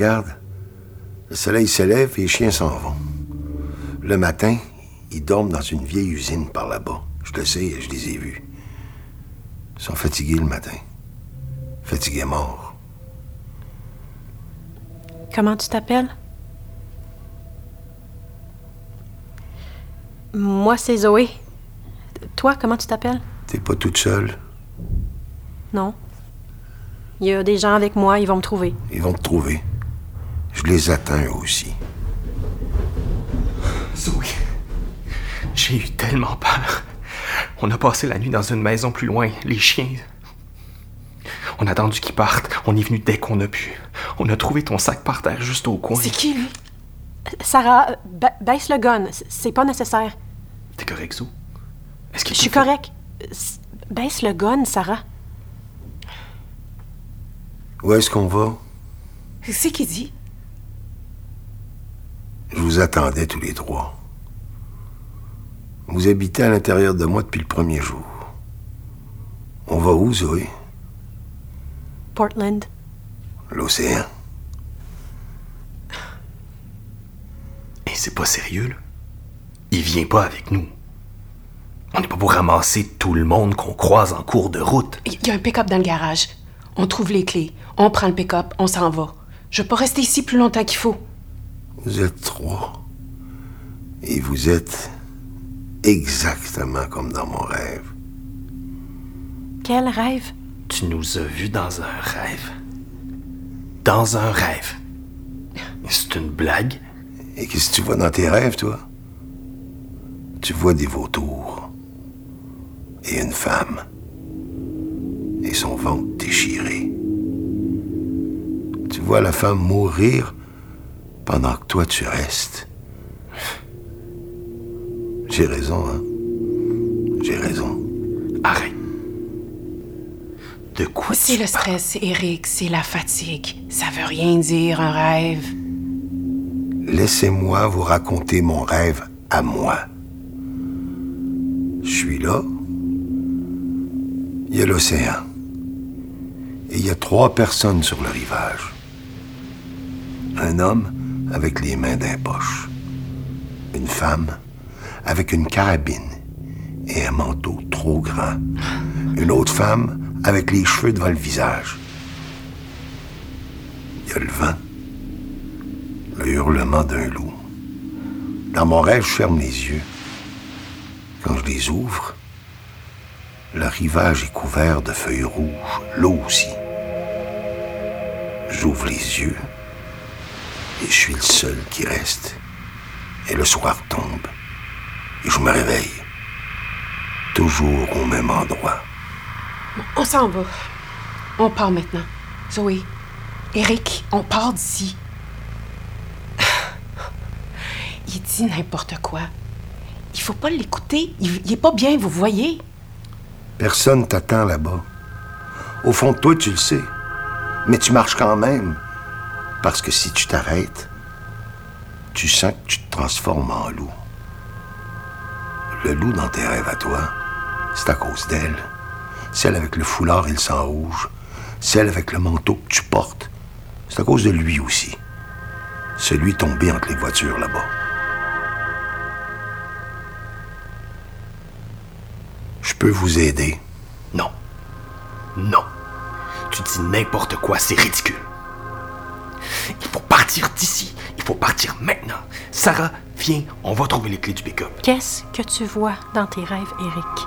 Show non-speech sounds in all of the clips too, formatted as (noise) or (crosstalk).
regarde, le soleil se lève et les chiens s'en vont. Le matin, ils dorment dans une vieille usine par là-bas. Je le sais, je les ai vus. Ils sont fatigués le matin. Fatigués morts. Comment tu t'appelles? Moi, c'est Zoé. Toi, comment tu t'appelles? T'es pas toute seule. Non. Il y a des gens avec moi, ils vont me trouver. Ils vont te trouver. Je les attends eux aussi. Zoé, j'ai eu tellement peur. On a passé la nuit dans une maison plus loin, les chiens. On a attendu qu'ils partent. On est venu dès qu'on a pu. On a trouvé ton sac par terre juste au coin. C'est qui, lui? Sarah, ba- baisse le gun. C'est pas nécessaire. T'es correct, Zo? Est-ce que Je suis correct. Baisse le gun, Sarah. Où est-ce qu'on va? C'est qui dit? Je vous attendais tous les trois. Vous habitez à l'intérieur de moi depuis le premier jour. On va où, Zoé? Portland. L'océan. Et c'est pas sérieux, là. Il vient pas avec nous. On n'est pas pour ramasser tout le monde qu'on croise en cours de route. Il y a un pick-up dans le garage. On trouve les clés. On prend le pick-up, on s'en va. Je veux pas rester ici plus longtemps qu'il faut. Vous êtes trois. Et vous êtes exactement comme dans mon rêve. Quel rêve? Tu nous as vus dans un rêve. Dans un rêve. C'est une blague? Et qu'est-ce que tu vois dans tes rêves, toi? Tu vois des vautours. Et une femme. Et son ventre déchiré. Tu vois la femme mourir pendant que toi tu restes. J'ai raison, hein? J'ai raison. Arrête. De quoi C'est le stress, Eric, c'est la fatigue. Ça veut rien dire, un rêve. Laissez-moi vous raconter mon rêve à moi. Je suis là. Il y a l'océan. Et il y a trois personnes sur le rivage. Un homme avec les mains d'un poche. Une femme avec une carabine et un manteau trop grand. Une autre femme avec les cheveux devant le visage. Il y a le vent le hurlement d'un loup. Dans mon rêve, je ferme les yeux. Quand je les ouvre, le rivage est couvert de feuilles rouges, l'eau aussi. J'ouvre les yeux et je suis le seul qui reste. Et le soir tombe et je me réveille. Toujours au même endroit. On s'en va. On part maintenant. Zoé, Eric, on part d'ici. (sighs) Il dit n'importe quoi. Il faut pas l'écouter. Il, il est pas bien, vous voyez? Personne t'attend là-bas. Au fond de toi, tu le sais. Mais tu marches quand même. Parce que si tu t'arrêtes, tu sens que tu te transformes en loup. Le loup dans tes rêves à toi, c'est à cause d'elle. Celle avec le foulard et le sang rouge. Celle avec le manteau que tu portes. C'est à cause de lui aussi. Celui tombé entre les voitures là-bas. Je peux vous aider? Non. Non. Tu dis n'importe quoi, c'est ridicule. Il faut partir d'ici. Il faut partir maintenant. Sarah, viens, on va trouver les clés du pick-up. Qu'est-ce que tu vois dans tes rêves, Eric?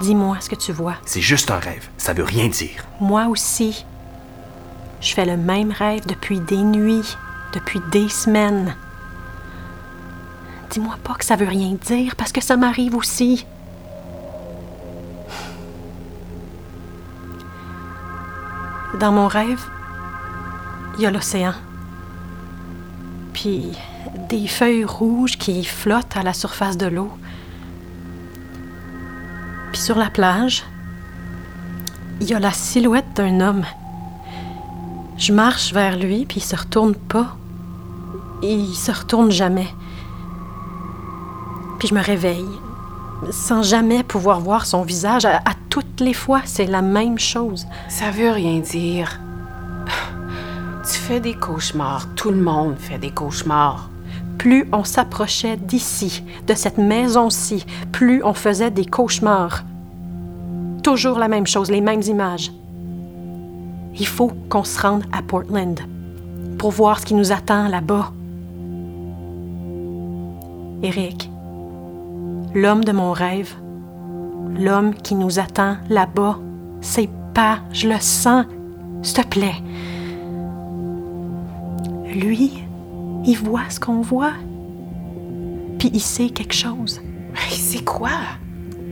Dis-moi ce que tu vois. C'est juste un rêve. Ça veut rien dire. Moi aussi. Je fais le même rêve depuis des nuits, depuis des semaines. Dis-moi pas que ça veut rien dire, parce que ça m'arrive aussi. Dans mon rêve, il y a l'océan. Puis des feuilles rouges qui flottent à la surface de l'eau. Puis sur la plage, il y a la silhouette d'un homme. Je marche vers lui, puis il se retourne pas. Il se retourne jamais. Puis je me réveille, sans jamais pouvoir voir son visage. À, à toutes les fois, c'est la même chose. Ça veut rien dire. Fait des cauchemars. Tout le monde fait des cauchemars. Plus on s'approchait d'ici, de cette maison-ci, plus on faisait des cauchemars. Toujours la même chose, les mêmes images. Il faut qu'on se rende à Portland pour voir ce qui nous attend là-bas. Eric, l'homme de mon rêve, l'homme qui nous attend là-bas, c'est pas, je le sens, s'il te plaît. Lui, il voit ce qu'on voit, puis il sait quelque chose. Mais c'est quoi?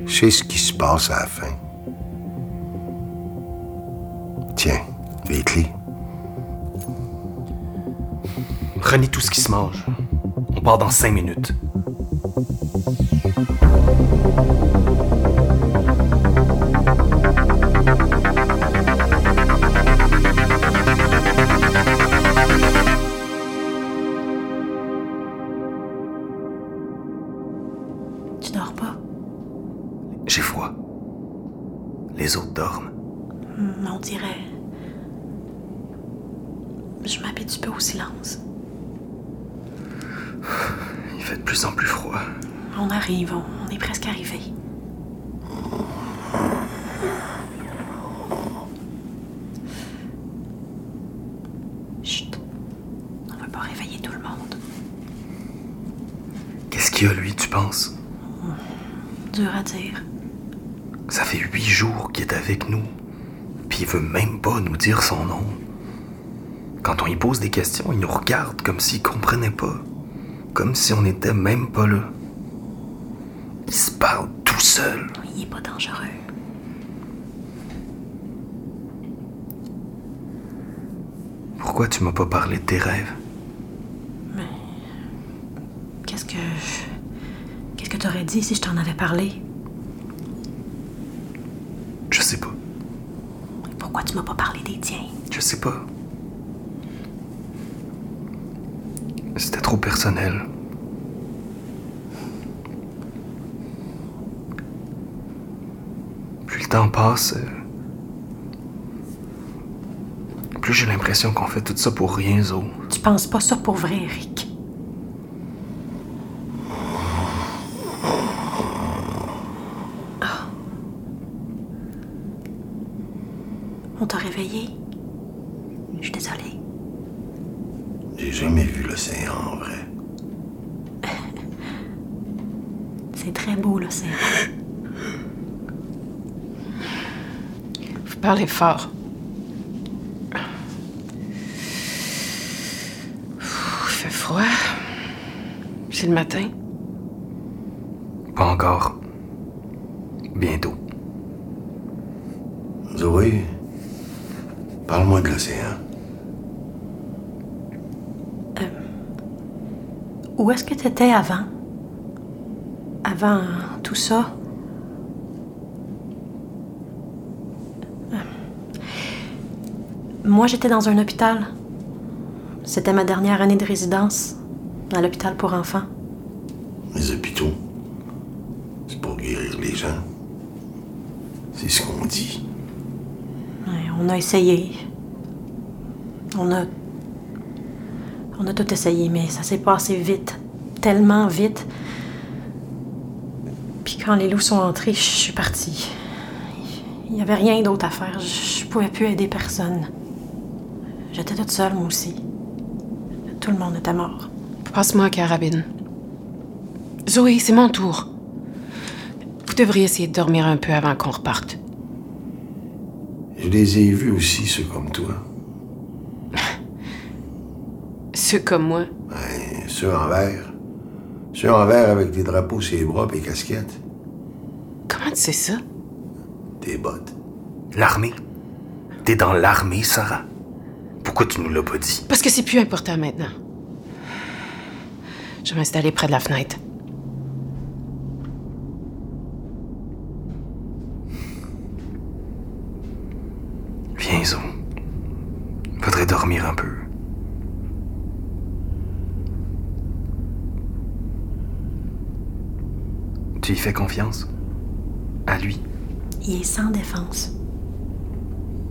Sais ce qui se passe à la fin. Tiens, les clés. Prenez tout ce qui se mange. On part dans cinq minutes. Est presque arrivé. Chut. On va pas réveiller tout le monde. Qu'est-ce qu'il y a, lui, tu penses? Dur à dire. Ça fait huit jours qu'il est avec nous. Puis il veut même pas nous dire son nom. Quand on y pose des questions, il nous regarde comme s'il comprenait pas. Comme si on n'était même pas là. Il se parle tout seul. Il est pas dangereux. Pourquoi tu m'as pas parlé de tes rêves? Qu'est-ce que. Qu'est-ce que t'aurais dit si je t'en avais parlé? Je sais pas. Pourquoi tu m'as pas parlé des tiens? Je sais pas. C'était trop personnel. Plus le temps passe, euh, plus j'ai l'impression qu'on fait tout ça pour rien, Zo. Tu penses pas ça pour vrai, Eric? Ah. On t'a réveillé? Je suis désolée. J'ai jamais vu l'océan en vrai. (laughs) C'est très beau, l'océan. (laughs) Parlez fort. Ouh, Il fait froid. C'est le matin. Pas encore. Bientôt. Zoé, parle-moi de l'océan. Où est-ce que t'étais avant? Avant tout ça? Moi, j'étais dans un hôpital. C'était ma dernière année de résidence à l'hôpital pour enfants. Les hôpitaux, c'est pour guérir les gens. C'est ce qu'on dit. Ouais, on a essayé. On a. On a tout essayé, mais ça s'est passé vite. Tellement vite. Puis quand les loups sont entrés, je suis partie. Il n'y avait rien d'autre à faire. Je je pouvais plus aider personne. J'étais toute seule, moi aussi. Tout le monde était mort. Passe-moi la carabine. Zoé, c'est mon tour. Vous devriez essayer de dormir un peu avant qu'on reparte. Je les ai vus aussi, ceux comme toi. (laughs) Ceux comme moi. Ouais, ceux en vert. Ceux en vert avec des drapeaux sur les bras et casquettes. Comment tu sais ça? Tes bottes. L'armée. T'es dans l'armée, Sarah. Pourquoi tu nous l'as pas dit? Parce que c'est plus important maintenant. Je vais m'installer près de la fenêtre. Viens, Zo. Faudrait dormir un peu. Tu y fais confiance? À lui? Il est sans défense.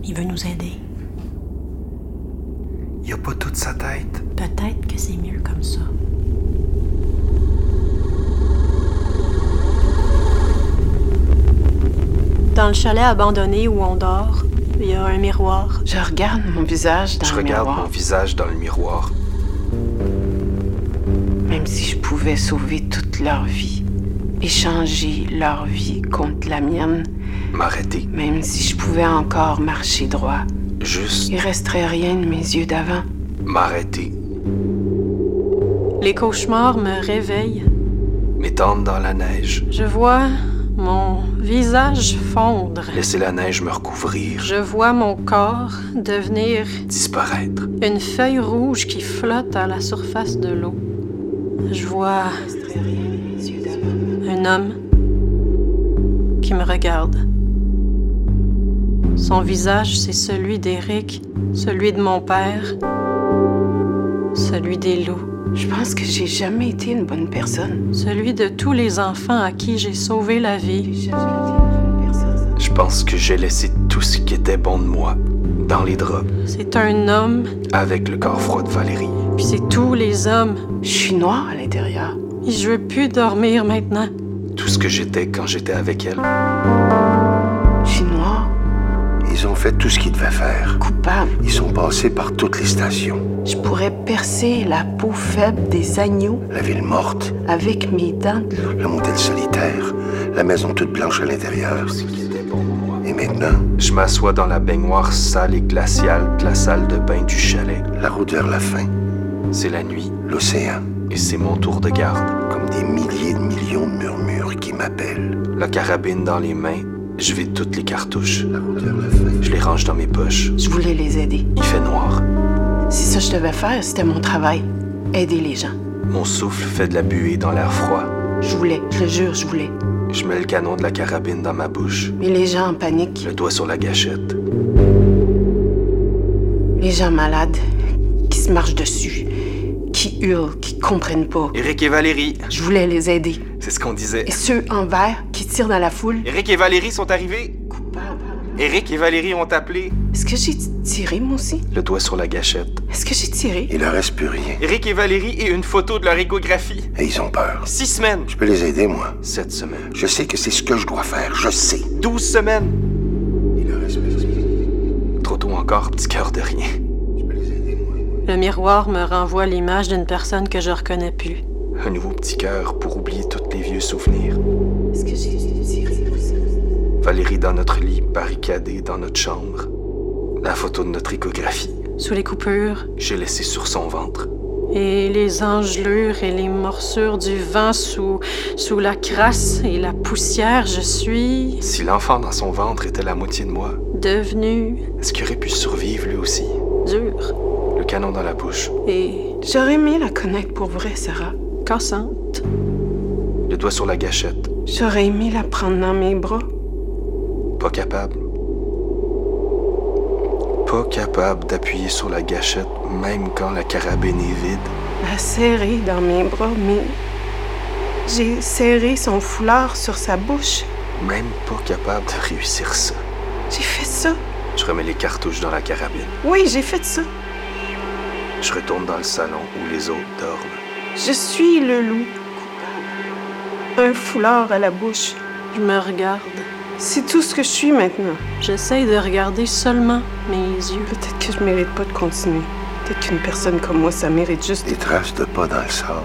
Il veut nous aider. Il a pas toute sa tête. Peut-être que c'est mieux comme ça. Dans le chalet abandonné où on dort, il y a un miroir. Je regarde mon visage dans Je le regarde miroir. mon visage dans le miroir. Même si je pouvais sauver toute leur vie, échanger leur vie contre la mienne, M'arrêter. même si je pouvais encore marcher droit, Juste il resterait rien de mes yeux d'avant. m'arrêter. Les cauchemars me réveillent. M'étendre dans la neige. Je vois mon visage fondre. Laisser la neige me recouvrir. Je vois mon corps devenir Disparaître. une feuille rouge qui flotte à la surface de l'eau. Je vois un homme qui me regarde. Son visage, c'est celui d'Éric, celui de mon père, celui des loups, Je pense que j'ai jamais été une bonne personne. celui de tous les enfants à qui j'ai sauvé la vie. Je pense que j'ai laissé tout ce qui était bon de moi dans les draps C'est un homme, avec le corps froid de Valérie. puis c'est tous les hommes. Je suis noire à l'intérieur. Et je veux plus dormir maintenant. Tout ce que j'étais quand j'étais avec elle. Ils ont fait tout ce qu'ils devaient faire. coupable. Ils sont passés par toutes les stations. Je pourrais percer la peau faible des agneaux La ville morte, avec mes dents de loup. le motel solitaire, la maison toute blanche à l'intérieur. Et maintenant, Je m'assois dans la baignoire sale et glaciale de la salle de bain du chalet. la route vers la fin, C'est la nuit l'océan, et c'est mon tour de garde. comme des milliers de millions de murmures qui m'appellent. La carabine dans les mains, je vide toutes les cartouches. Je les range dans mes poches. Je voulais les aider. Il fait noir. Si ça je devais faire, c'était mon travail. Aider les gens. Mon souffle fait de la buée dans l'air froid. Je voulais, je le jure, je voulais. Je mets le canon de la carabine dans ma bouche. Mais les gens en panique, Le doigt sur la gâchette. les gens malades, qui se marchent dessus, qui hurlent, qui comprennent pas. Eric et Valérie, Je voulais les aider. c'est ce qu'on disait. Et ceux en vert qui tirent dans la foule, Eric et Valérie sont arrivés. coupables. Eric et Valérie ont appelé. Est-ce que j'ai tiré, moi aussi? Le doigt sur la gâchette. Est-ce que j'ai tiré? Il leur reste plus rien. Eric et Valérie et une photo de leur échographie. Et ils ont peur. Six semaines. Je peux les aider, moi? Sept semaines. Je sais que c'est ce que je dois faire. Je sais. Douze semaines. Il leur reste plus rien. Trop tôt encore, petit cœur de rien. Je peux les aider, moi? Le miroir me renvoie l'image d'une personne que je reconnais plus. Un nouveau petit cœur pour oublier tous les vieux souvenirs. Que j'ai tiré? Valérie dans notre lit, barricadée dans notre chambre. La photo de notre échographie. Sous les coupures, J'ai laissé sur son ventre. et les engelures et les morsures du vent sous, sous la crasse et la poussière, je suis Si l'enfant dans son ventre était la moitié de moi, devenue est-ce qu'il aurait pu survivre lui aussi? dure Le canon dans la bouche, et J'aurais aimé la connaître pour vrai, Sarah. cassante. le doigt sur la gâchette. J'aurais aimé la prendre dans mes bras. Pas capable. Pas capable d'appuyer sur la gâchette même quand la carabine est vide. La serrer dans mes bras, mais j'ai serré son foulard sur sa bouche. Même pas capable de réussir ça. J'ai fait ça. Je remets les cartouches dans la carabine. Oui, j'ai fait ça. Je retourne dans le salon où les autres dorment. Je suis le loup. Un foulard à la bouche. Je me regarde. C'est tout ce que je suis maintenant. J'essaye de regarder seulement mes yeux. Peut-être que je mérite pas de continuer. Peut-être qu'une personne comme moi, ça mérite juste. Des traces de pas dans le sable.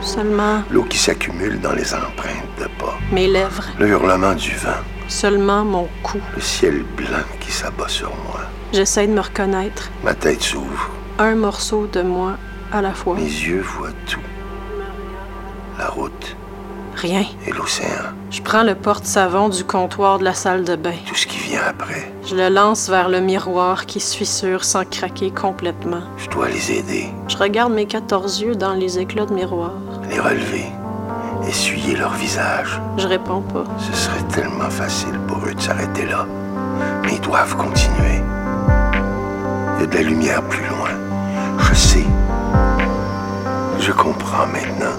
Seulement L'eau qui s'accumule dans les empreintes de pas. mes lèvres. Le hurlement du vent. Seulement mon cou. Le ciel blanc qui s'abat sur moi. J'essaie de me reconnaître. Ma tête s'ouvre. Un morceau de moi à la fois. Mes yeux voient tout. Rien. et l'océan? Je prends le porte-savon du comptoir de la salle de bain. Tout ce qui vient après? Je le lance vers le miroir qui se fissure sans craquer complètement. Je dois les aider. Je regarde mes 14 yeux dans les éclats de miroir. Les relever. Essuyer leur visage. Je réponds pas. Ce serait tellement facile pour eux de s'arrêter là. Mais ils doivent continuer. Il y a de la lumière plus loin. Je sais. Je comprends maintenant.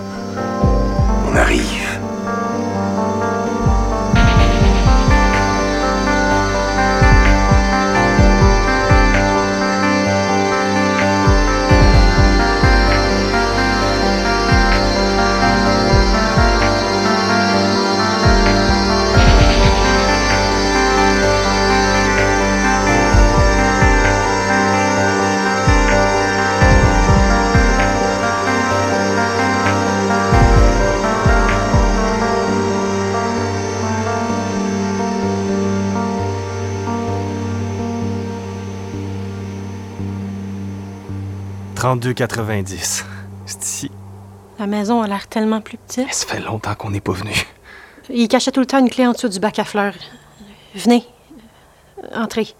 On arrive. 32,90. C'est ici. La maison a l'air tellement plus petite. Ça fait longtemps qu'on n'est pas venu. Il cachait tout le temps une clé en dessous du bac à fleurs. Venez. Entrez.